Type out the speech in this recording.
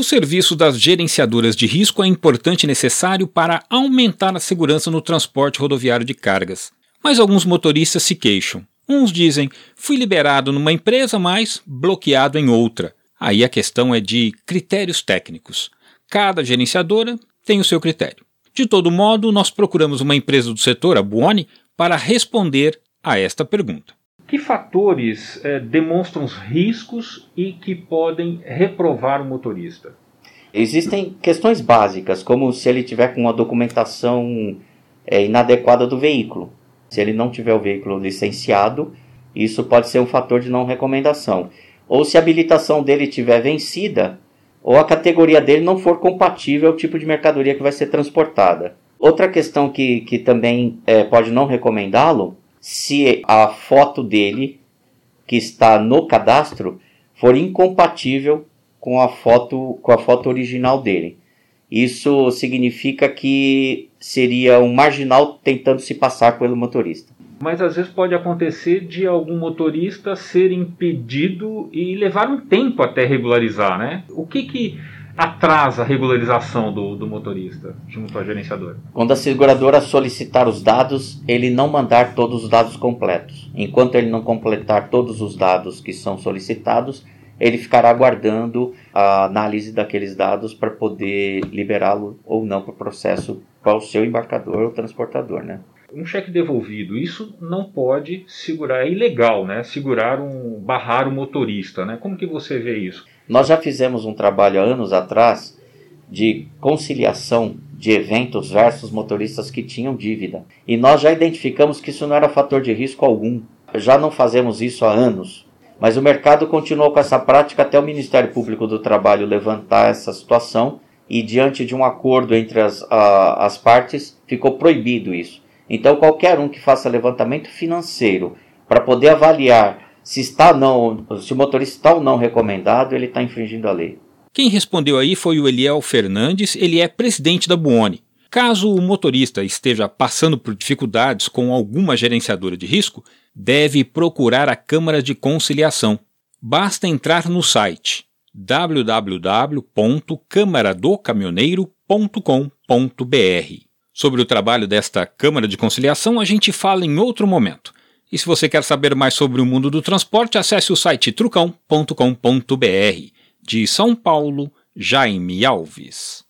O serviço das gerenciadoras de risco é importante e necessário para aumentar a segurança no transporte rodoviário de cargas. Mas alguns motoristas se queixam. Uns dizem: fui liberado numa empresa, mas bloqueado em outra. Aí a questão é de critérios técnicos. Cada gerenciadora tem o seu critério. De todo modo, nós procuramos uma empresa do setor, a Buoni, para responder a esta pergunta. Que fatores eh, demonstram os riscos e que podem reprovar o motorista? Existem questões básicas, como se ele tiver com uma documentação é, inadequada do veículo. Se ele não tiver o veículo licenciado, isso pode ser um fator de não recomendação. Ou se a habilitação dele tiver vencida, ou a categoria dele não for compatível ao tipo de mercadoria que vai ser transportada. Outra questão que, que também é, pode não recomendá-lo, se a foto dele, que está no cadastro, for incompatível com a foto, com a foto original dele. Isso significa que seria um marginal tentando se passar pelo motorista. Mas às vezes pode acontecer de algum motorista ser impedido e levar um tempo até regularizar, né? O que que atrasa a regularização do, do motorista junto à gerenciadora? Quando a seguradora solicitar os dados, ele não mandar todos os dados completos. Enquanto ele não completar todos os dados que são solicitados, ele ficará aguardando a análise daqueles dados para poder liberá-lo ou não para o processo para o seu embarcador ou transportador, né? um cheque devolvido, isso não pode segurar, é ilegal, né? Segurar um, barrar o motorista, né? Como que você vê isso? Nós já fizemos um trabalho há anos atrás de conciliação de eventos versus motoristas que tinham dívida. E nós já identificamos que isso não era fator de risco algum. Já não fazemos isso há anos. Mas o mercado continuou com essa prática até o Ministério Público do Trabalho levantar essa situação e, diante de um acordo entre as, a, as partes, ficou proibido isso. Então, qualquer um que faça levantamento financeiro para poder avaliar se está não, se o motorista está ou não recomendado, ele está infringindo a lei. Quem respondeu aí foi o Eliel Fernandes, ele é presidente da Buoni. Caso o motorista esteja passando por dificuldades com alguma gerenciadora de risco, deve procurar a Câmara de Conciliação. Basta entrar no site www.câmaradocaminhoneiro.com.br. Sobre o trabalho desta Câmara de Conciliação, a gente fala em outro momento. E se você quer saber mais sobre o mundo do transporte, acesse o site trucão.com.br. De São Paulo, Jaime Alves.